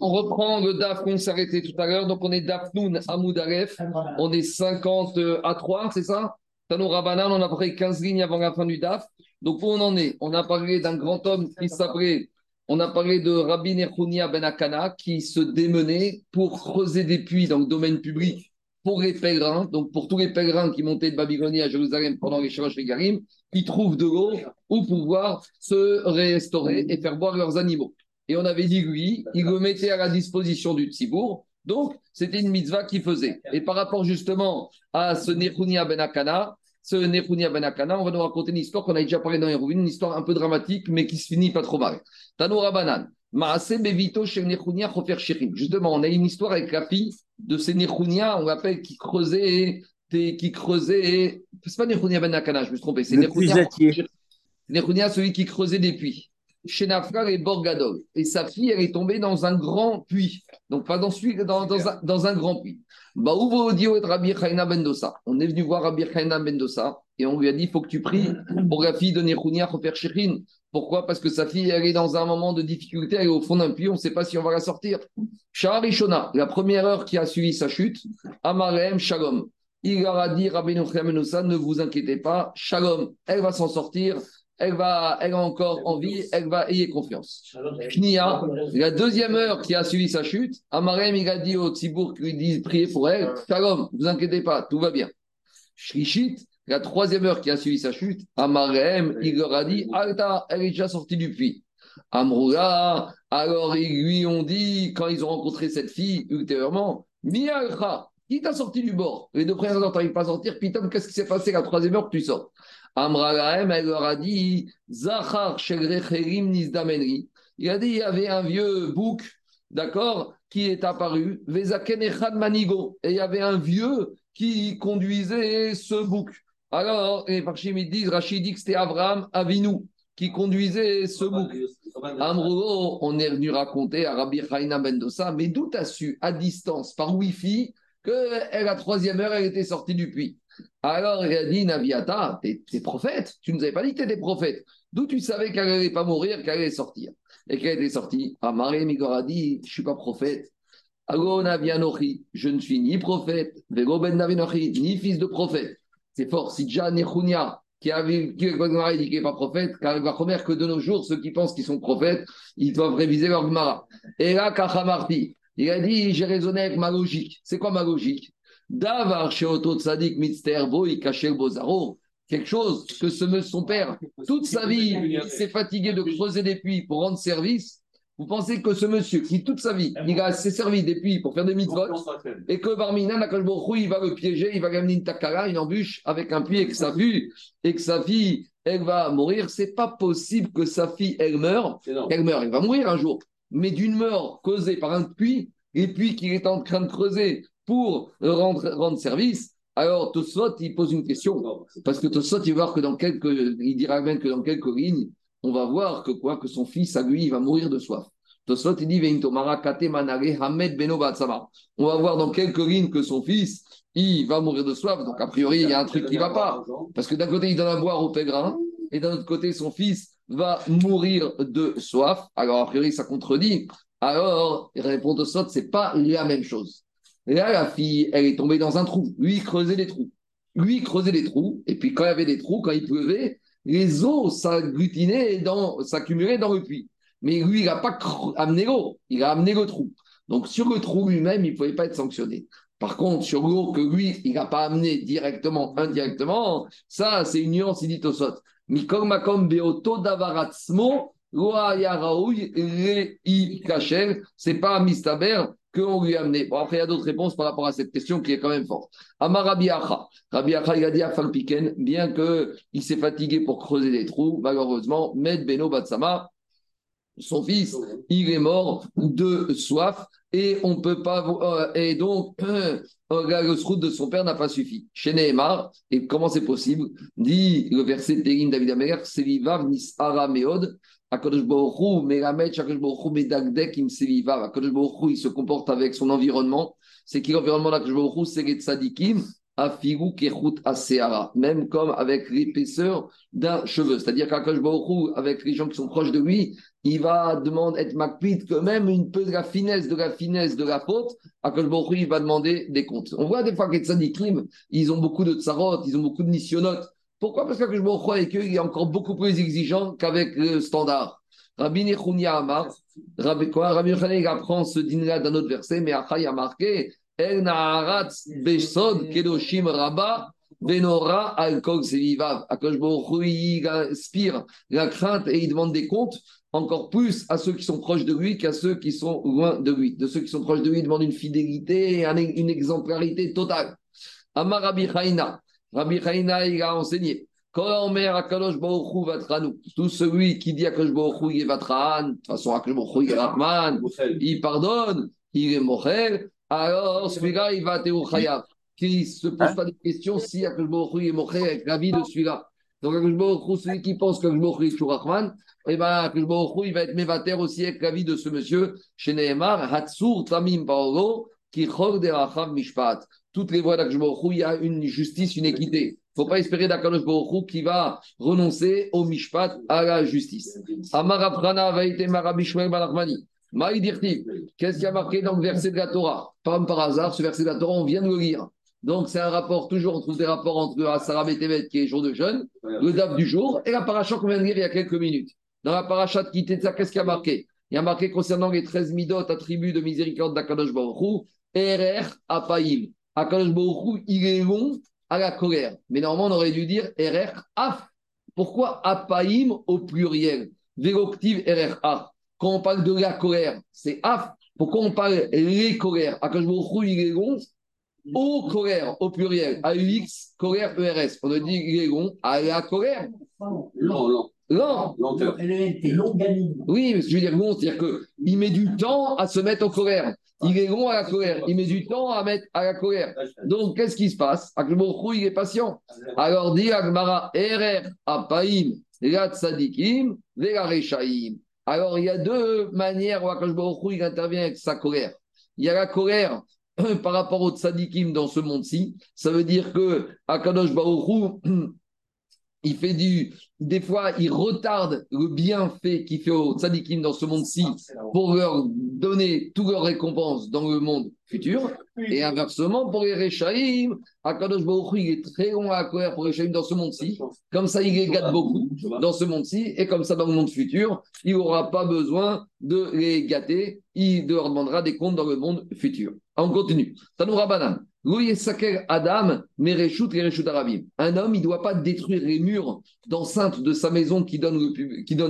On reprend le DAF qu'on s'est arrêté tout à l'heure. Donc, on est DAF Amoud On est 50 à 3, c'est ça? Tano Rabanan, on a pris 15 lignes avant la fin du DAF. Donc, où on en est? On a parlé d'un grand homme qui s'appelait. On a parlé de Rabbi Nechunia Ben Akana qui se démenait pour creuser des puits dans le domaine public pour les pèlerins, donc pour tous les pèlerins qui montaient de Babylonie à Jérusalem pendant les Shalosh Garim, qui trouvent de l'eau pour pouvoir se restaurer et faire boire leurs animaux. Et on avait dit, lui, il le mettait à la disposition du Tzibour. Donc, c'était une mitzvah qu'il faisait. Et par rapport justement à ce Nechunia Ben Akana, ce Nechunia Ben Akana, on va nous raconter une histoire qu'on a déjà parlé dans Hérouvine, une histoire un peu dramatique, mais qui se finit pas trop mal. Tanoura Banan. Justement, on a une histoire avec la fille de ces Nechunia, on l'appelle qui creusait, qui creusait. C'est pas Nechunia Ben Akana, je me suis trompé. C'est Nechunia, celui qui creusait des puits chez Nafra et Borgadol. Et sa fille, elle est tombée dans un grand puits. Donc, pas dans, celui, dans, dans, un, dans un grand puits. Ben On est venu voir Rabbi Chaina Bendosa et on lui a dit il faut que tu pries pour la fille de Nechunia Chofer Pourquoi? Parce que sa fille, elle est dans un moment de difficulté, elle est au fond d'un puits, on ne sait pas si on va la sortir. Rishona, la première heure qui a suivi sa chute, Amarem Shalom. Il leur a dit Rabbi Bendosa ne vous inquiétez pas, Shalom, elle va s'en sortir elle, va, elle a encore envie, elle va ayer confiance. Knia, la deuxième heure qui a suivi sa chute, Amarem, il a dit au Tzibour qui lui dit priez pour elle, Shalom, vous inquiétez pas, tout va bien. Shrishit, la troisième heure qui a suivi sa chute, Amarem, il leur a dit Alta, elle est déjà sortie du puits. Amroula, alors ils lui ont dit, quand ils ont rencontré cette fille ultérieurement, Mialcha, qui t'a sorti du bord? Les deux premières heures, tu n'arrives pas à sortir. Pitom, qu'est-ce qui s'est passé? La troisième heure que tu sors Amralahem, elle leur a dit Zachar Nizdamenri. Il a dit il y avait un vieux bouc, d'accord, qui est apparu, Vezaken Manigo. Et il y avait un vieux qui conduisait ce bouc. Alors, les Parchim disent Rachid dit que c'était Abraham Avinu qui conduisait ce bouc. Amro, on est venu raconter à Rabbi Chaina Bendosa, mais d'où as su, à distance, par Wi-Fi, que la troisième heure, elle était sortie du puits? Alors il a dit, Naviata, t'es es prophète, tu nous avais pas dit que tu étais prophète. D'où tu savais qu'elle n'allait pas mourir, qu'elle allait sortir Et qu'elle était sortie. Ah, Marie Migor a dit, je ne suis pas prophète. je ne suis ni prophète, ben ni fils de prophète. C'est fort. Si déjà Nechunia, qui a vu qui n'est pas prophète, car il va remettre que de nos jours, ceux qui pensent qu'ils sont prophètes, ils doivent réviser leur Gemara. Et là, Kachamarti, il a dit, j'ai raisonné avec ma logique. C'est quoi ma logique? Davar chez Tzadik Mitzter Boy Bozaro. Quelque chose que ce, son père, toute sa vie, il s'est fatigué de creuser des puits pour rendre service. Vous pensez que ce monsieur, qui toute sa vie, il s'est servi des puits pour faire des mitzvot, et que Barmina, il va le piéger, il va amener une takara, une embûche avec un puits et que sa fille, et que sa fille, elle va mourir. C'est pas possible que sa fille, elle meure. Elle meurt, elle va mourir un jour. Mais d'une mort causée par un puits, et puis qu'il est en train de creuser pour rendre, service, alors Tosfot, il pose une question. Parce que Tosfot, il va voir que dans quelques, il dira même que dans quelques lignes, on va voir que quoi, que son fils, à lui, il va mourir de soif. Tosfot, il dit, On va voir dans quelques lignes que son fils, il va mourir de soif. Donc, a priori, il y a un truc qui ne va pas. Parce que d'un côté, il donne à boire au pèlerin, et d'un autre côté, son fils va mourir de soif. Alors, a priori, ça contredit. Alors, répond Tosfot, ce n'est pas la même chose. Et là, la fille, elle est tombée dans un trou. Lui, il creusait des trous. Lui, il creusait des trous. Et puis, quand il y avait des trous, quand il pleuvait, les eaux s'agglutinaient, s'accumulaient dans le puits. Mais lui, il n'a pas amené l'eau. Il a amené le trou. Donc, sur le trou lui-même, il ne pouvait pas être sanctionné. Par contre, sur l'eau que lui, il n'a pas amené directement, indirectement, ça, c'est une nuance, il dit au sot. Beoto davaratsmo, c'est pas mistaber qu'on lui a amené. Bon, après, il y a d'autres réponses par rapport à cette question qui est quand même forte. Amar Rabbi Acha. Rabbi Acha, il a dit à Falpiken, bien qu'il s'est fatigué pour creuser des trous, malheureusement, Med Beno Batsama, son fils, il est mort de soif et on peut pas. Euh, et donc, le route de son père n'a pas suffi. Chez Nehemar, et comment c'est possible Dit le verset de David Améler, c'est Vivav Nis Arameod, il se comporte avec son environnement. C'est qui l'environnement d'Akadosh c'est les tzadikim. Afigu Kechut Aseara, même comme avec l'épaisseur d'un cheveu. C'est-à-dire qu'Akash avec les gens qui sont proches de lui, il va demander, être makpid que même une peu de la finesse, de la finesse de la faute, Akash il va demander des comptes. On voit des fois que les tzadikim, ils ont beaucoup de tsarot, ils ont beaucoup de missionotes. Pourquoi? Parce qu'Akash Baruch avec eux, il est encore beaucoup plus exigeant qu'avec le standard. Rabbi Nechunia Amar, Rabbi quoi? Rabbi il apprend ce dîner-là d'un autre verset, mais Achai a marqué El Naharatz Besod Kedoshim Rabba Benora Alkol Sevivav. Akash il inspire la crainte et il demande des comptes encore plus à ceux qui sont proches de lui qu'à ceux qui sont loin de lui. De ceux qui sont proches de lui, il demande une fidélité et une exemplarité totale. Amar Rabbi. Rabbi Chaina, il a enseigné. Tout celui qui dit à Kadosh Baruch il est Vatran, de toute façon, Baruch il est Rahman, il pardonne, il est Mochel, alors celui-là, il va Théo Chayav. Qui ne se pose hein? pas de questions si Kadosh Baruch il est Mochel avec la vie de celui-là. Donc, Kadosh Baruch celui qui pense que Baruch est toujours Rahman, eh bien, Baruch il va être Mevater aussi avec la vie de ce monsieur, chez Nehemar, Hatsur Tamim Paolo, qui Chor de Mishpat. Toutes les voies Baruch il y a une justice, une équité faut pas espérer d'Akadosh qui va renoncer au mishpat, à la justice. Amaraprana va être Marabishmael Balachmani. Qu'est-ce qui a marqué dans le verset de la Torah? Pas par hasard, ce verset de la Torah, on vient de le lire. Donc, c'est un rapport, toujours, on trouve des rapports entre Asara Tevet, qui est jour de jeûne, le DAF du jour, et la paracha qu'on vient de lire il y a quelques minutes. Dans la paracha de Kitetza, qu'est-ce qui a marqué? Il y a marqué concernant les 13 midot, attributs de miséricorde d'Akadosh Baruch Erer Apaim. Akadosh il est à la colère. Mais normalement, on aurait dû dire RR. Pourquoi apaïm au pluriel? Véroctive RR. Quand on parle de la colère, c'est af. Pourquoi on parle les colères? Je me il est long, au colère, au pluriel. AUX, colère ERS. On a dit il est long à la colère. Non, non. Non. Lenteur. Oui, je veux dire long, c'est-à-dire qu'il met du temps à se mettre en colère. Il est long à la colère. Il met du temps à mettre à la colère. Donc, qu'est-ce qui se passe? Akhlborou, il est patient. Alors, dit Agmara, Erer, Apaim, Lat Sadikim, Rechaim. Alors, il y a deux manières où Akhlborou, il intervient avec sa colère. Il y a la colère par rapport au tzadikim dans ce monde-ci. Ça veut dire que Akadosh Baruch il fait du. Des fois, il retarde le bienfait qu'il fait aux tzadikim dans ce monde-ci pour leur donner toutes leurs récompenses dans le monde futur. Et inversement, pour les Rechaïm, Akadosh Baruch il est très long à colère pour les Rechaïm dans ce monde-ci. Comme ça, il les gâte beaucoup dans ce monde-ci. Et comme ça, dans le monde futur, il n'aura pas besoin de les gâter. Il leur demandera des comptes dans le monde futur. On continue. Tanoura Banan. Adam, Un homme, il ne doit pas détruire les murs d'enceinte de sa maison qui donne,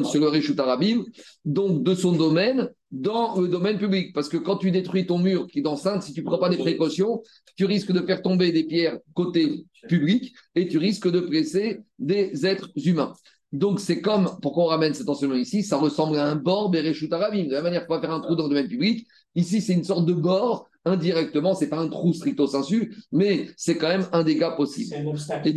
sur le Reshut Arabim, donc de son domaine, dans le domaine public. Parce que quand tu détruis ton mur qui est d'enceinte, si tu ne prends pas des précautions, tu risques de faire tomber des pierres côté public et tu risques de presser des êtres humains. Donc, c'est comme, pourquoi on ramène cet enseignement ici, ça ressemble à un bord Bereshut Arabim. De la manière qu'on va faire un trou dans le domaine public, ici, c'est une sorte de bord indirectement, c'est pas un trou stricto sensu, mais c'est quand même un dégât possible. Et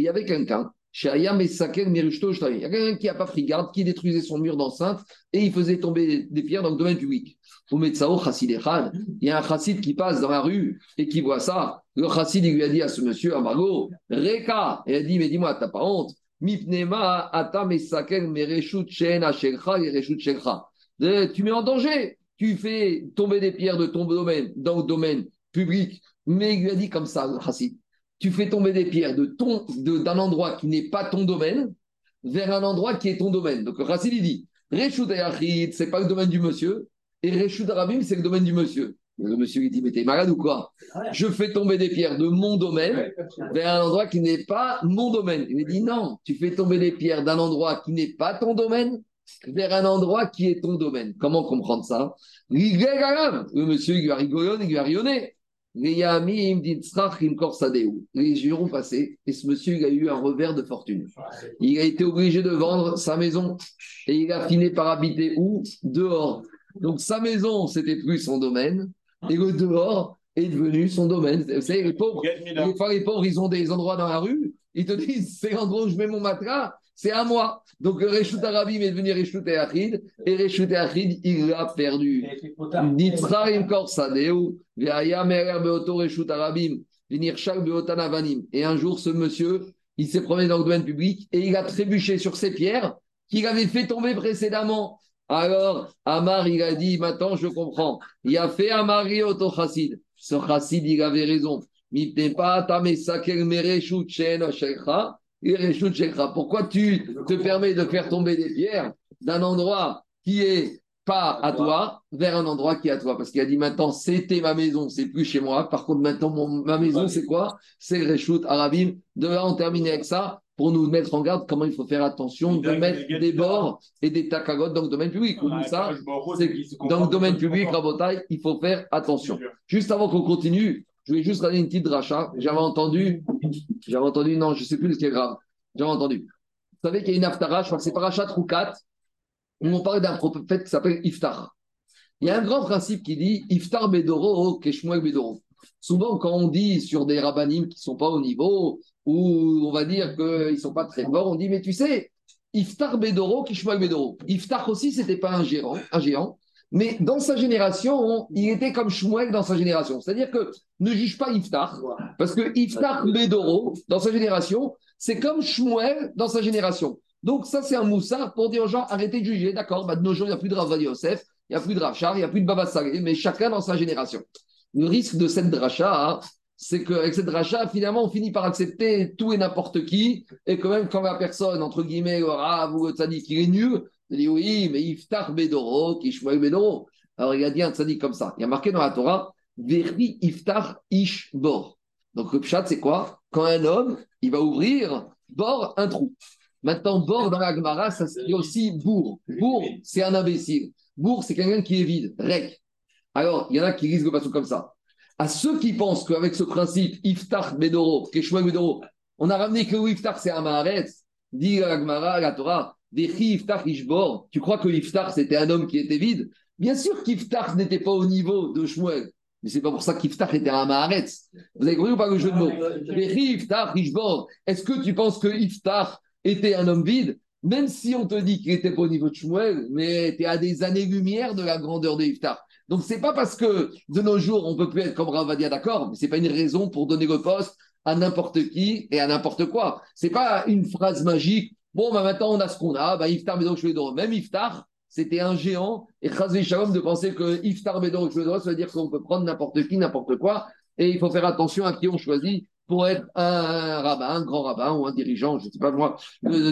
il y avait quelqu'un, il y a quelqu'un qui n'a pas pris garde, qui détruisait son mur d'enceinte et il faisait tomber des pierres dans le domaine public. Il y a un chassid qui passe dans la rue et qui voit ça. Le chassid lui a dit à ce monsieur, à Margot, Reka, et il a dit, mais dis-moi, t'as pas honte tu mets en danger tu fais tomber des pierres de ton domaine dans le domaine public, mais il lui a dit comme ça, Hassid, tu fais tomber des pierres de ton, d'un endroit qui n'est pas ton domaine vers un endroit qui est ton domaine. Donc Hassid, il dit, Reshut ce c'est pas le domaine du monsieur, et Reshut Arabim, c'est le domaine du monsieur. Le monsieur lui dit, mais t'es malade ou quoi? Je fais tomber des pierres de mon domaine vers un endroit qui n'est pas mon domaine. Il lui dit, non, tu fais tomber des pierres d'un endroit qui n'est pas ton domaine vers un endroit qui est ton domaine. Comment comprendre ça? Le monsieur, il rigoler, il. Les jours ont passé et ce monsieur, il a eu un revers de fortune. Il a été obligé de vendre sa maison et il a fini par habiter où? Dehors. Donc sa maison, c'était plus son domaine et le dehors est devenu son domaine. Vous savez, les pauvres, les pauvres, ils ont des endroits dans la rue, ils te disent c'est l'endroit où je mets mon matelas, c'est à moi. Donc Reshut Arabim est devenu Reshut Achid, et Reshut Achid, il l'a perdu. Et un jour, ce monsieur, il s'est promené dans le domaine public et il a trébuché sur ces pierres qu'il avait fait tomber précédemment. Alors, Amar, il a dit, maintenant je comprends. Il a fait Amari auto chassid. Ce chassid, il avait raison. Pourquoi tu te permets de faire tomber des pierres d'un endroit qui est pas à toi vers un endroit qui est à toi? Parce qu'il a dit maintenant, c'était ma maison, c'est plus chez moi. Par contre, maintenant, ma maison, c'est quoi? C'est Reshut Arabim. De là, on termine avec ça pour nous mettre en garde comment il faut faire attention de mettre des bords et des takagotes dans le domaine public. ça, dans le domaine public, Rabotai, il faut faire attention. Juste avant qu'on continue, je vais juste donner une petite dracha. J'avais entendu, j'avais entendu, non, je ne sais plus ce qui est grave. J'avais entendu. Vous savez qu'il y a une aftara, je crois que c'est parachat Roukat, où on parle d'un prophète qui s'appelle Iftar. Il y a un grand principe qui dit Iftar Bedoro, Keshmuel Bedoro. Souvent, quand on dit sur des rabbinim qui ne sont pas au niveau, ou on va dire qu'ils ne sont pas très forts, on dit Mais tu sais, Iftar Bedoro, Keshmuel Bedoro. Iftar aussi, ce n'était pas un géant. Mais dans sa génération, il était comme Shmuel dans sa génération. C'est-à-dire que ne juge pas Iftar, parce que Iftar Bedoro, dans sa génération, c'est comme Shmuel dans sa génération. Donc ça, c'est un moussard pour dire aux gens, arrêtez de juger, d'accord, bah, de nos jours, il n'y a plus de Rav Yosef, il n'y a plus de Rav il n'y a plus de Baba mais chacun dans sa génération. Le risque de cette dracha, hein, c'est qu'avec cette dracha, finalement, on finit par accepter tout et n'importe qui, et quand même, quand la personne, entre guillemets, le Rav ou le Tzadik, il est nul, il dit oui, mais Iftar Bedoro, Kishmoel Bedoro. Alors il a dit un Tzadik comme ça. Il y a marqué dans la Torah, Veri Iftar Ish Bor. Donc le pshat, c'est quoi? Quand un homme, il va ouvrir Bor, un trou. Maintenant, Bor dans la Gemara, ça c'est aussi bourg. Bourg, c'est un imbécile. Bourg, c'est quelqu'un qui est vide, rec. Alors, il y en a qui risquent de passer comme ça. À ceux qui pensent qu'avec ce principe, Iftar Bedoro, Kishmoel Bedoro, on a ramené que Iftar, c'est un Maharetz, dit la Gemara, la Torah, tu crois que Iftar, c'était un homme qui était vide? Bien sûr qu'Iftar n'était pas au niveau de Shmuel. Mais c'est pas pour ça qu'Iftar était un Maharetz. Vous avez compris ou pas le jeu de mots? Iftar, Est-ce que tu penses que Iftar était un homme vide? Même si on te dit qu'il n'était pas au niveau de Shmuel, mais tu es à des années-lumière de la grandeur de Iftar. Donc c'est pas parce que de nos jours on peut plus être comme Ravadia, d'accord, mais c'est pas une raison pour donner le poste à n'importe qui et à n'importe quoi. C'est pas une phrase magique Bon, bah, maintenant, on a ce qu'on a. Bah, Iftar Bedor Shvedoro. Même Iftar, c'était un géant. Et Chazé Shalom de penser que Iftar Bedor Shvedoro, ça veut dire qu'on peut prendre n'importe qui, n'importe quoi. Et il faut faire attention à qui on choisit pour être un rabbin, un grand rabbin ou un dirigeant, je ne sais pas moi,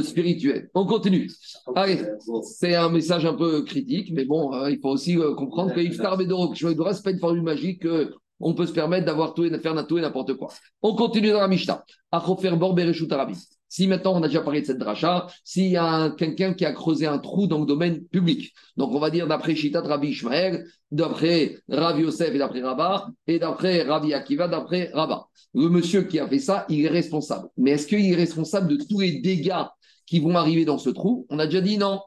spirituel. On continue. Allez, c'est un message un peu critique, mais bon, euh, il faut aussi euh, comprendre que Iftar Bedoro Shvedoro, ce n'est pas une formule magique. Euh, on peut se permettre d'avoir tout et de faire n'importe quoi. On continue dans la Mishnah. Achofer Bor Bereshut Arabi. Si maintenant on a déjà parlé de cette dracha, s'il y a quelqu'un qui a creusé un trou dans le domaine public, donc on va dire d'après Shita de Rabbi Ishmael, d'après Rav Yosef et d'après Rabat, et d'après Rabbi Akiva, d'après Rabat. Le monsieur qui a fait ça, il est responsable. Mais est-ce qu'il est responsable de tous les dégâts qui vont arriver dans ce trou? On a déjà dit non.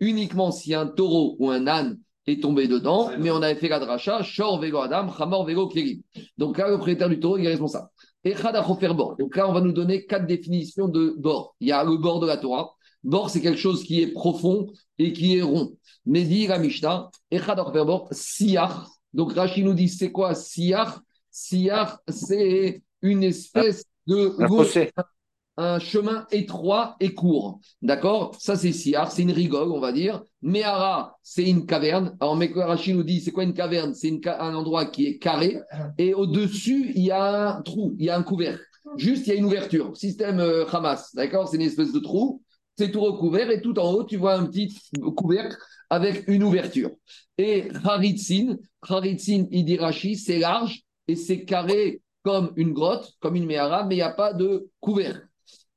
Uniquement si un taureau ou un âne est tombé dedans, mais on avait fait la dracha, Shor Vego Adam, Chamor Vego Kérim. Donc là, le propriétaire du taureau, il est responsable. Et bord. Donc là, on va nous donner quatre définitions de bord. Il y a le bord de la Torah. Bord, c'est quelque chose qui est profond et qui est rond. Mais dit la Mishnah, et bord, Siyar. Donc Rachid nous dit, c'est quoi Siyar Siyar, c'est une espèce de un chemin étroit et court. D'accord? Ça, c'est Siar, c'est une rigole, on va dire. Mehara, c'est une caverne. Alors, Mekorashi nous dit, c'est quoi une caverne? C'est un endroit qui est carré. Et au-dessus, il y a un trou, il y a un couvercle. Juste, il y a une ouverture. Système euh, Hamas, d'accord? C'est une espèce de trou. C'est tout recouvert. Et tout en haut, tu vois un petit couvercle avec une ouverture. Et Haritsin, Haritsin, il c'est large et c'est carré comme une grotte, comme une Mehara, mais il n'y a pas de couvercle.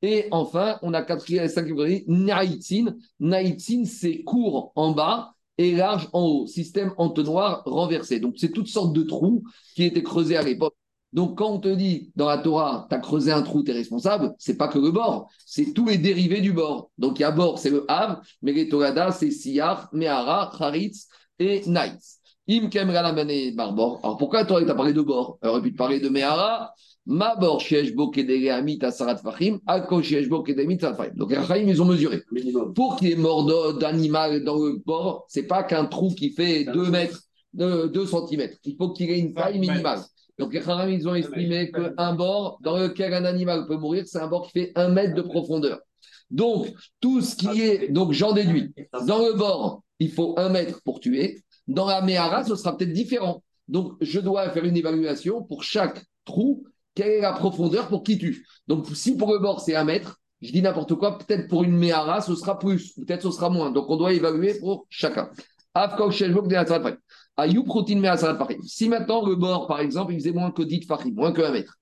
Et enfin, on a quatrième et cinquième catégorie, Naïtsin. Naïtsin, c'est court en bas et large en haut. Système entonnoir renversé. Donc, c'est toutes sortes de trous qui étaient creusés à l'époque. Donc, quand on te dit dans la Torah, tu as creusé un trou, tu es responsable, c'est pas que le bord, c'est tous les dérivés du bord. Donc, il y a bord, c'est le Hav, mais les Torada, c'est Siyar, Mehara, Haritz et Naïtz. Im Barbor. Alors, pourquoi la Torah t'a parlé de bord? Elle aurait pu te parler de Mehara, Mabor Fahim, Ako Fahim. Donc les ils ont mesuré. Pour qu'il y ait mort d'animal dans le bord, c'est pas qu'un trou qui fait 2 mètres de 2 cm. Il faut qu'il ait une taille minimale. Donc les Haram, ils ont estimé qu'un bord dans lequel un animal peut mourir, c'est un bord qui fait un mètre de profondeur. Donc, tout ce qui est. Donc, j'en déduis. Dans le bord, il faut un mètre pour tuer. Dans la Méhara, ce sera peut-être différent. Donc, je dois faire une évaluation pour chaque trou. Quelle est la profondeur pour qui tue? Donc, si pour le bord, c'est un mètre, je dis n'importe quoi, peut-être pour une Méhara, ce sera plus, peut-être ce sera moins. Donc, on doit évaluer pour chacun. Si maintenant le bord, par exemple, il faisait moins que 10 farim, moins que 1 mètre,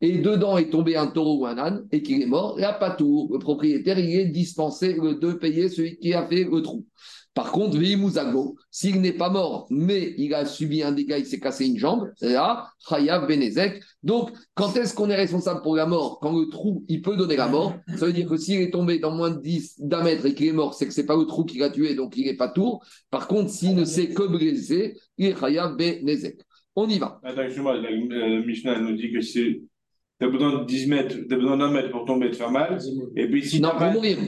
et dedans est tombé un taureau ou un âne et qu'il est mort, il n'y a pas tout. Le propriétaire, il est dispensé de payer celui qui a fait le trou. Par contre, Veimuzago, s'il n'est pas mort, mais il a subi un dégât, il s'est cassé une jambe, là, Chayav Benezek. Donc, quand est-ce qu'on est responsable pour la mort? Quand le trou, il peut donner la mort. Ça veut dire que s'il est tombé dans moins de 10 d'un mètre et qu'il est mort, c'est que ce n'est pas le trou qui l'a tué, donc il n'est pas tour. Par contre, s'il ne s'est que blessé, il est Chayav Benezek. On y va. Attends, excuse-moi, le Mishnah nous dit que c'est. Tu as besoin de 10 mètres, besoin d'un mètre pour tomber et te faire mal. Et puis si Non, pour mourir.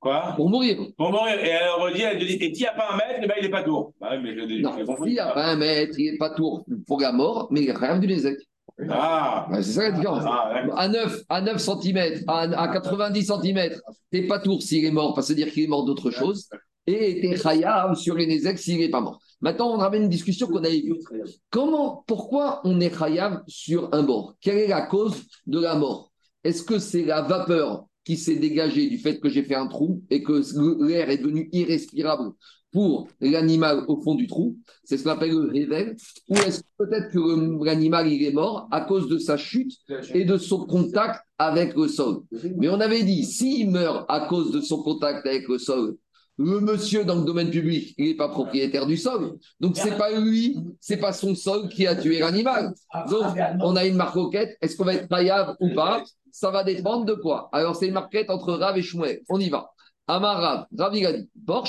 Quoi? Pour mourir. Pour mourir. Et elle redit, elle te dit, et s'il n'y a pas un mètre, eh ben, il n'est pas tour. Bah, oui, mais je, non, s'il n'y a pas un mètre, il n'est pas tour pour la mort, mais il rien du Nézek. Ah. c'est ça la différence. Ah, à 9, à 9 cm, à, à 90 cm, t'es pas tour s'il est mort, parce que dire qu'il est mort d'autre chose. Et t'es chayav sur les Nézek s'il n'est pas mort. Maintenant, on ramène une discussion qu'on a eue. Comment, pourquoi on est chayav sur un bord? Quelle est la cause de la mort? Est-ce que c'est la vapeur qui s'est dégagée du fait que j'ai fait un trou et que l'air est devenu irrespirable pour l'animal au fond du trou C'est ce qu'on appelle le réveil. Ou est-ce peut-être que l'animal il est mort à cause de sa chute et de son contact avec le sol? Mais on avait dit, s'il meurt à cause de son contact avec le sol, le monsieur dans le domaine public, il n'est pas propriétaire du sol. Donc, c'est pas lui, c'est pas son sol qui a tué l'animal. Donc, on a une marquette. Est-ce qu'on va être paillable ou pas? Ça va dépendre de quoi Alors, c'est une marquette entre Rav et Shmuel. On y va. Amar Rav, Rav il a dit Bor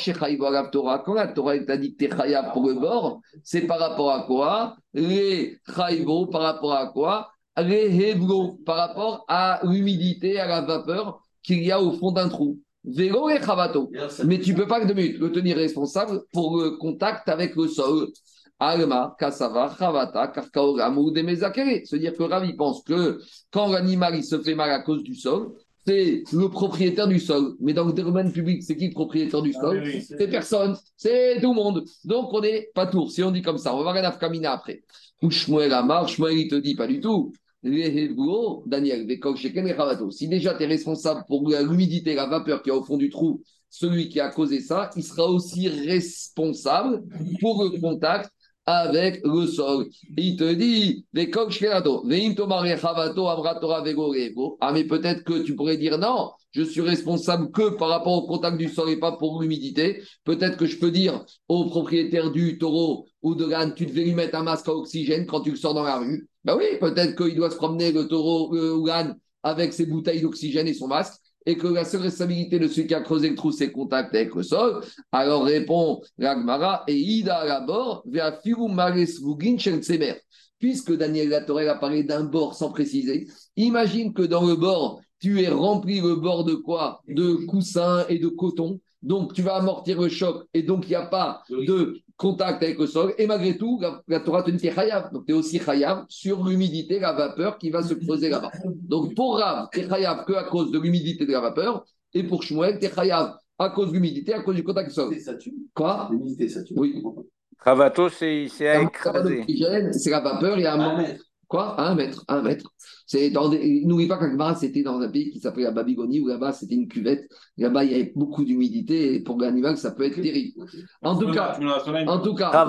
Torah. Quand la Torah t'a dit que tu es pour le bord, c'est par rapport à quoi? Les Chaïbo, par rapport à quoi? Les Hevlo, par rapport à l'humidité, à la vapeur qu'il y a au fond d'un trou. Vélo et Chavato. Mais tu ne peux pas le tenir responsable pour le contact avec le sol. Alma, Kasava, Chavata, Karkaogam ou Demezakere. C'est-à-dire que Ravi pense que quand l'animal se fait mal à cause du sol, c'est le propriétaire du sol. Mais dans le domaine public, c'est qui le propriétaire du ah sol C'est personne, c'est tout le monde. Donc on n'est pas tour. Si on dit comme ça, on va voir un afkamina après. Ou Shmuel Amar, Shmuel il te dit pas du tout. Daniel, si déjà tu es responsable pour l'humidité, la vapeur qui est au fond du trou, celui qui a causé ça, il sera aussi responsable pour le contact avec le sol. Il te dit, ah mais peut-être que tu pourrais dire non, je suis responsable que par rapport au contact du sol et pas pour l'humidité. Peut-être que je peux dire au propriétaire du taureau ou de l'âne, tu devais lui mettre un masque à oxygène quand tu le sors dans la rue. Ben oui, peut-être qu'il doit se promener le taureau ou l'âne avec ses bouteilles d'oxygène et son masque et que la seule responsabilité de celui qui a creusé le trou, c'est contact avec le sol, alors répond l'Agmara, et Ida à bord, vers Puisque Daniel Latorel a parlé d'un bord sans préciser, imagine que dans le bord, tu es rempli le bord de quoi? De coussins et de coton. Donc, tu vas amortir le choc et donc il n'y a pas de contact avec le sol. Et malgré tout, la, Torah te dit chayav. Donc, tu es aussi chayav sur l'humidité, la vapeur qui va se creuser là-bas. Donc, pour Rav, tu es chayav que à cause de l'humidité de la vapeur. Et pour Shmuel, tu es chayav à cause de l'humidité, à cause du contact avec le sol. Quoi? L'humidité, ça tue. Oui. Ravato, c'est à écraser. C'est la vapeur, il y a un moment. Quoi? Un mètre, un mètre. C'est dans N'oublie pas qu'Akbar, c'était dans un pays qui s'appelait la Babylonie, où là-bas, c'était une cuvette. Là-bas, il y avait beaucoup d'humidité, et pour l'animal, ça peut être terrible. En tout cas, en tout cas,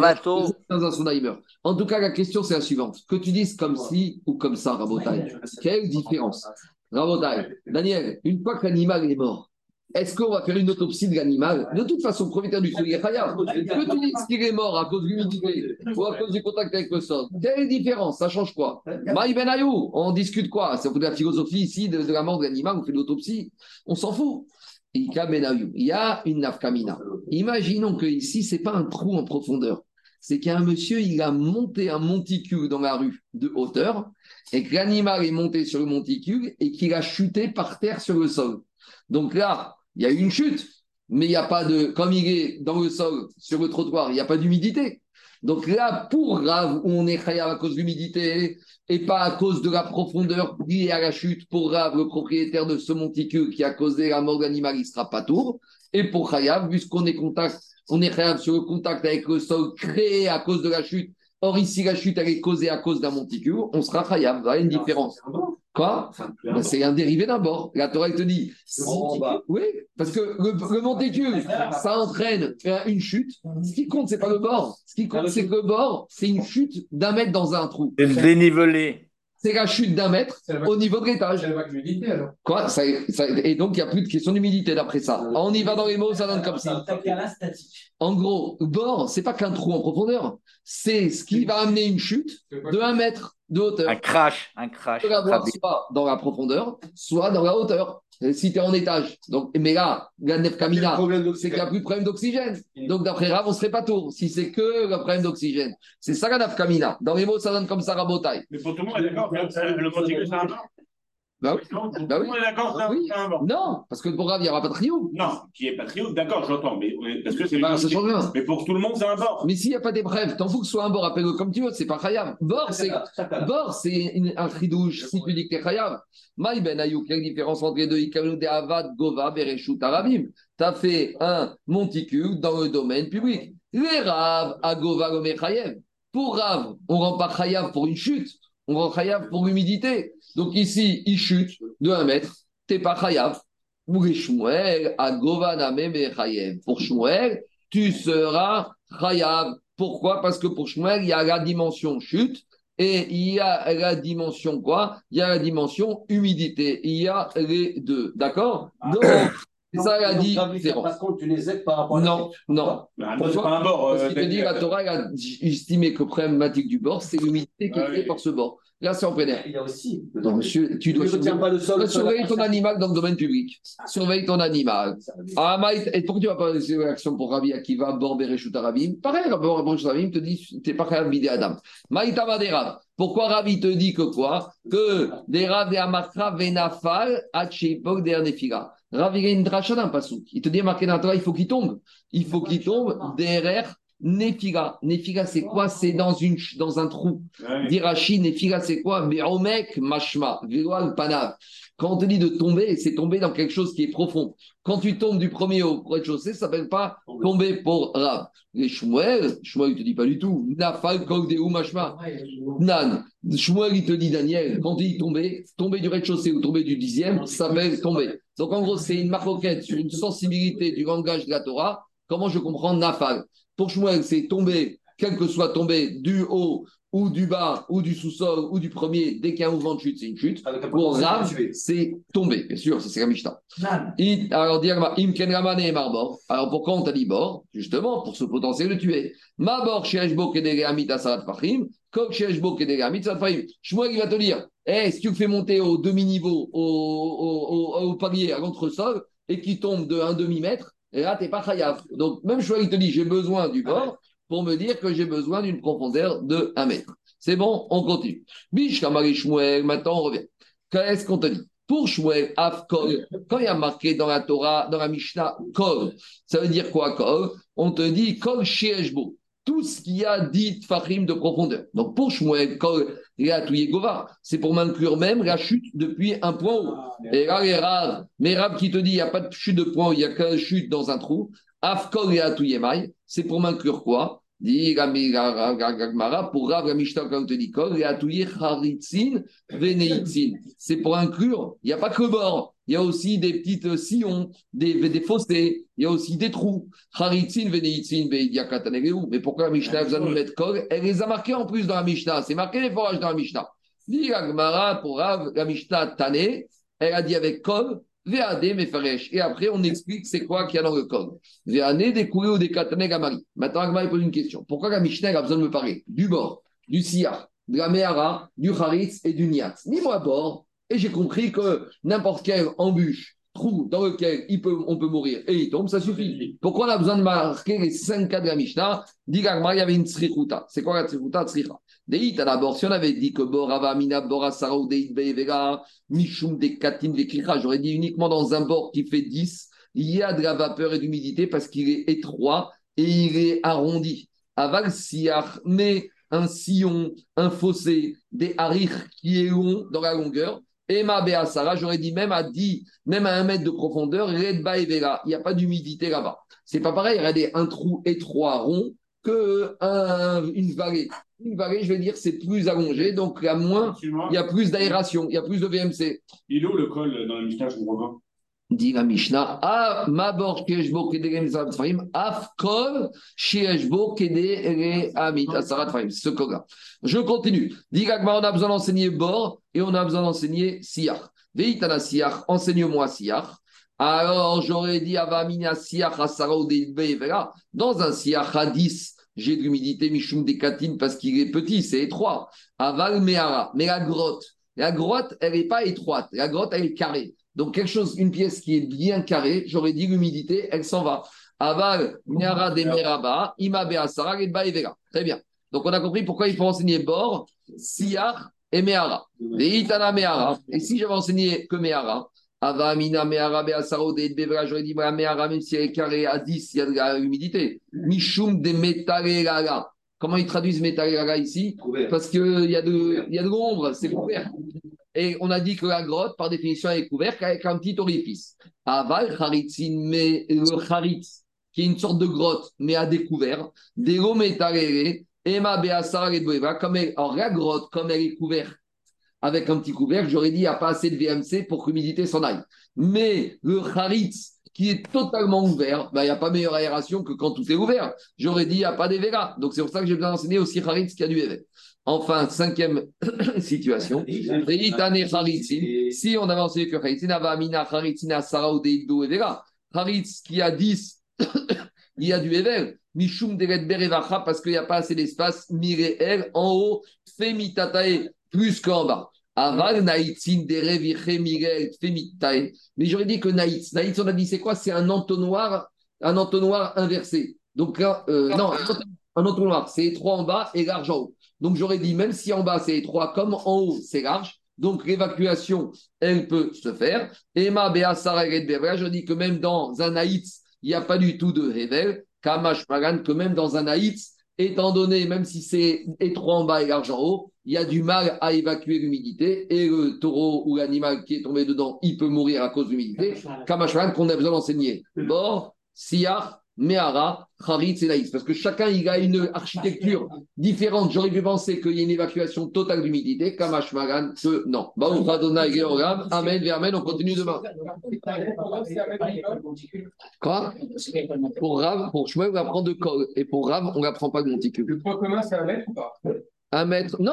en tout cas, la question, c'est la suivante. Que tu dises comme ci ou comme ça, Rabotai, quelle différence? Rabotai, Daniel, une fois que l'animal est mort, est-ce qu'on va faire une autopsie de l'animal? De toute façon, le propriétaire du sol, il est Que tu dises qu'il est mort à cause de l'humidité ou à cause du contact avec le sol Quelle différence? Ça change quoi? Maï Ben on discute quoi? C'est de la philosophie ici de, la mort de l'animal, on fait l'autopsie. On s'en fout. Il y a une nafkamina. Imaginons que ici, ce n'est pas un trou en profondeur. C'est qu'un monsieur, il a monté un monticule dans la rue de hauteur et que l'animal est monté sur le monticule et qu'il a chuté par terre sur le sol. Donc là, il y a une chute. mais il n'y a pas de. Comme il est dans le sol, sur le trottoir, il n'y a pas d'humidité. Donc là, pour Rav, on est Chayav à cause de l'humidité et pas à cause de la profondeur liée à la chute, pour Rav, le propriétaire de ce monticule qui a causé la mort de l'animal, il sera pas tour. Et pour Chayav, puisqu'on est contact, on est sur le contact avec le sol créé à cause de la chute, or ici la chute elle est causée à cause d'un monticule, on sera Chayav. Voilà une différence. Quoi Ben, C'est un dérivé d'un bord. La Torah elle te dit. si- oui, parce que le, le monticule, ça entraîne une chute. Ce qui compte, c'est pas le bord. Ce qui compte, c'est que le bord, c'est une chute d'un mètre dans un trou. C'est le dénivelé. C'est la chute d'un mètre au niveau de l'étage. Quoi? Ça, ça- Et donc, il n'y a plus de question d'humidité d'après ça. On y va dans les mots, ça donne comme ça. En gros, le bord, c'est pas qu'un trou en profondeur. C'est ce qui va amener une chute de un mètre de hauteur. Un crash, un crash. Soit dans la profondeur, soit dans la hauteur. Et Si tu es en étage. Donc, mais là, la nef kamina, c'est qu'il n'y a plus de problème d'oxygène. Donc, d'après Rav, on ne serait pas tour. Si c'est que le problème d'oxygène. C'est ça la nef kamina. Dans les mots, ça donne comme ça rabotaille. Mais pour tout le monde, est d'accord le le un bord Bah oui. Bah oui. monde est d'accord c'est un- Oui. c'est un bord Non, parce que pour Rav, il n'y aura pas de trio. Non, qui est patriote, d'accord, j'entends, mais parce que c'est Bah, ça le change rien. Mais pour tout le monde, c'est un bord. Mais s'il n'y a pas d'épreuve, t'en fous que ce soit un bord, appelle-le comme tu veux, c'est pas khayab. Bord, c'est Bord, c'est une- un tridouche. Si tu dis que t'es chayav, Maï ben Ayouk, quelle différence entre les deux Ikalu de Avad, Gova, Bereshut, Arabim T'as fait un monticule dans le domaine public. Les Rav, à Gova, Gomer Chayev. Pour Rav, on rend pas chayav pour une chute, on rend chayav pour l'humidité. Donc ici, il chute de 1 mètre, t'es pas chayav. Pour Shmuel. Pour tu seras chayav. Pourquoi? Parce que pour Shmuel, il y a la dimension chute et il y a la dimension quoi? Il y a la dimension humidité. Il y a les deux. D'accord? Donc, c'est ça la différence. Par contre, tu les aides par rapport à Non, non. Un bord, c'est pas un bord. Parce euh, qu'il te dit, la Torah elle a estimé que le problématique du bord, c'est l'humidité qui est Ah créée par ce bord. Là, c'est en plein air. Il y a aussi. Non, monsieur, tu dois surveiller ton animal dans le domaine public. Surveille ton animal. Ah, Maït, et pourquoi tu vas pas laisser l'action pour Rabbi Akiva, Bor Bereshut Arabim? Pareil, Bor Bereshut Arabim te dit, t'es pas capable de Adam. Maït Amadera. Pourquoi Rabbi te dit que quoi? Que des Rav et Amakra Venafal, Hachepok de Nefila. Rav, il a une dracha d'un pasouk. Il te dit, marqué dans la Torah, il faut qu'il tombe. Il faut qu'il tombe derrière Nefila. Nefila, c'est quoi? C'est dans, une, dans un trou. Dirachi, Nefila, c'est quoi? Veomek, Mashma, Veoal, Panav. Quand on te dit de tomber, c'est tomber dans quelque chose qui est profond. Quand tu tombes du premier au rez-de-chaussée, ça s'appelle pas tomber pour Rav. Les Shmuel, Shmuel, il te dit pas du tout. Nafal, Kogdeu, Mashma. Nan. Shmuel, il te dit, Daniel, quand il dit tomber, tomber du rez-de-chaussée ou tomber du dixième, ça s'appelle tomber. Donc en gros, c'est une maroquette sur une sensibilité du langage de la Torah. Comment je comprends Nafal? Pour Shmuel, c'est tomber, quel que soit tomber du haut ou du bas ou du sous-sol ou du premier, dès qu'il y a un mouvement de chute, c'est une chute. Un Pour Rav, c'est tomber, bien sûr, ça c'est la Mishnah. Alors, dire Im ken ramane et marbor. Alors, pourquoi on t'a dit bord Justement, pour ce potentiel de tuer. Ma bord, sheeshbo kedere amit asarat fachim, kok sheeshbo kedere amit asarat fachim. Shmuel, il va te dire, eh, si tu le fais monter au demi-niveau, au, au, au, au palier, à l'entresol, et qu'il tombe de un demi-mètre, et là, tu n'es pas chayav. Donc, même Shmuel, il te dit, j'ai besoin du bord pour me dire que j'ai besoin d'une profondeur de 1 mètre. C'est bon, on continue. Bish Kamari Shmuel, maintenant on revient. Qu'est-ce qu'on te dit? Pour Shmuel, Kol, quand il y a marqué dans la Torah, dans la Mishnah, Kol, ça veut dire quoi Kol? On te dit Kol Shieshbo, tout ce qui a dit Fahim de profondeur. Donc pour Shmuel, Kol, c'est pour m'inclure même la chute depuis un point haut. Et là, les Rav, mais Rav qui te dit il n'y a pas de chute de point haut, il n'y a qu'une chute dans un trou. Afkol et Atuyemai, c'est pour m'inclure quoi? Dit Gagmara, pour Rav, la Mishnah, quand on te Veneitzin. C'est pour inclure, il n'y a pas que le bord, il y a aussi des petites euh, sillons, des, des fossés, il y a aussi des trous. Haritzin, Veneitzin, Veidiakatanegeu. Mais pourquoi la Mishnah de nous mettre Kol? Elle les a marqués en plus dans la Mishnah, c'est marqué les forages dans la Mishnah. Dit Gagmara, pour Rav, la Mishnah Tane, elle a dit avec Kol. Et après, on explique c'est quoi qu'il y a dans le code. VAD des ou des gamari. Maintenant, Agma pose une question. Pourquoi la Mishnah a besoin de me parler du bord, du siyah, de la mehara, du haritz et du niat Mis-moi bord. Et j'ai compris que n'importe quelle embûche, trou dans lequel il peut, on peut mourir et il tombe, ça suffit. Pourquoi on a besoin de marquer les cinq cas de la Mishnah? Dit il y avait une tsrichuta. C'est quoi la tsrichuta. Deit, d'abord, si on avait dit que Borava, Mina, Borasara ou Deit, Beivera, Mishum, des Katin, des Kikra, j'aurais dit uniquement dans un bord qui fait 10, il y a de la vapeur et d'humidité parce qu'il est étroit et il est arrondi. Aval siach, mais un sillon, un fossé, des hariches qui est long dans la longueur. Et ma Béasara, j'aurais dit même à 10, même à un mètre de profondeur, Redba et Vera, il n'y a pas d'humidité là-bas. C'est pas pareil, regardez, un trou étroit, rond, que un- une vallée. Une vallée, je vais dire, c'est plus allongé, donc il y a moins, il y a plus d'aération, il y a plus de VMC. Il est où le col dans la Mishnah, je comprends. Dit la Mishnah, Ah, Mabor Keshbo Kede Remzat Farim, Afkol Sheshbo Kede Re Amit Asarat. C'est ce. Je continue. Dit on a besoin d'enseigner Bor et on a besoin d'enseigner Siach. Veitana Siach, enseigne-moi Siach. Alors j'aurais dit Avamina Siach Asara Vera. Dans un Siach à 10, j'ai de l'humidité, Michum Dekatine, parce qu'il est petit, c'est étroit. Aval Meara. Mais la grotte, la grotte, elle n'est pas étroite. La grotte, elle est carrée. Donc, quelque chose, une pièce qui est bien carrée, j'aurais dit l'humidité, elle s'en va. Aval, Niara de Meraba, Imabe Asara, et Baevera. Très bien. Donc, on a compris pourquoi il faut enseigner Bor, Siar et Meara. Veitana Meara. Et si j'avais enseigné que Meara, Ava Amina Meara Beasaro de Bevera, j'aurais dit Meara, même si elle est carrée à 10, il y a de la humidité. Mishum de Metalelala. Comment ils traduisent Metalelala ici? Parce qu'il y a de, il y a de l'ombre, c'est couvert. Et on a dit que la grotte, par définition, elle est couverte avec un petit orifice. Aval, Haritzin, mais le Haritz, qui est une sorte de grotte, mais à découvert, des Rometarere, Emma Beasar et Boeva, comme elle, alors la grotte, comme elle est couverte avec un petit couvercle, j'aurais dit, il n'y a pas assez de VMC pour que l'humidité s'en aille. Mais le Haritz, qui est totalement ouvert, ben, il n'y a pas meilleure aération que quand tout est ouvert. J'aurais dit, il n'y a pas d'Evera. Donc c'est pour ça que j'ai besoin d'enseigner aussi Haritz qui a du Evera. Enfin, cinquième situation. Si on avait enseigné que Haritzin, Avamina Haritzina Sarah Odeido Evera. Haritz qui a 10, il y a du Evel. Mishum Deret Berevacha parce qu'il n'y a pas assez d'espace. Mireel en haut, Femitatae plus qu'en bas. Mais j'aurais dit que Naïtz, Naïtz, on a dit c'est quoi? C'est un entonnoir, un entonnoir inversé. Donc euh, non, un entonnoir, c'est étroit en bas et large en haut. Donc j'aurais dit, même si en bas c'est étroit, comme en haut c'est large, donc l'évacuation, elle peut se faire. Emma Beasara et je dis que même dans un Naïtz, il n'y a pas du tout de Hevel. Kamash Magan, que même dans un Naïtz, étant donné, même si c'est étroit en bas et large en haut, il y a du mal à évacuer l'humidité et le taureau ou l'animal qui est tombé dedans, il peut mourir à cause de l'humidité. Qu'on a besoin d'enseigner. Bor, Siyar, Mehara, Haritz et Naïs. Parce que chacun, il a une architecture différente. J'aurais pu penser qu'il y a une évacuation totale d'humidité. Kamashmagan, que non. Amen, ve Amen. On continue demain. Quoi? Pour Rav, pour Shmuel, on apprend de col. Et pour Rav, on n'apprend pas de monticule. Le point commun, c'est un mètre ou pas? Un mètre. Non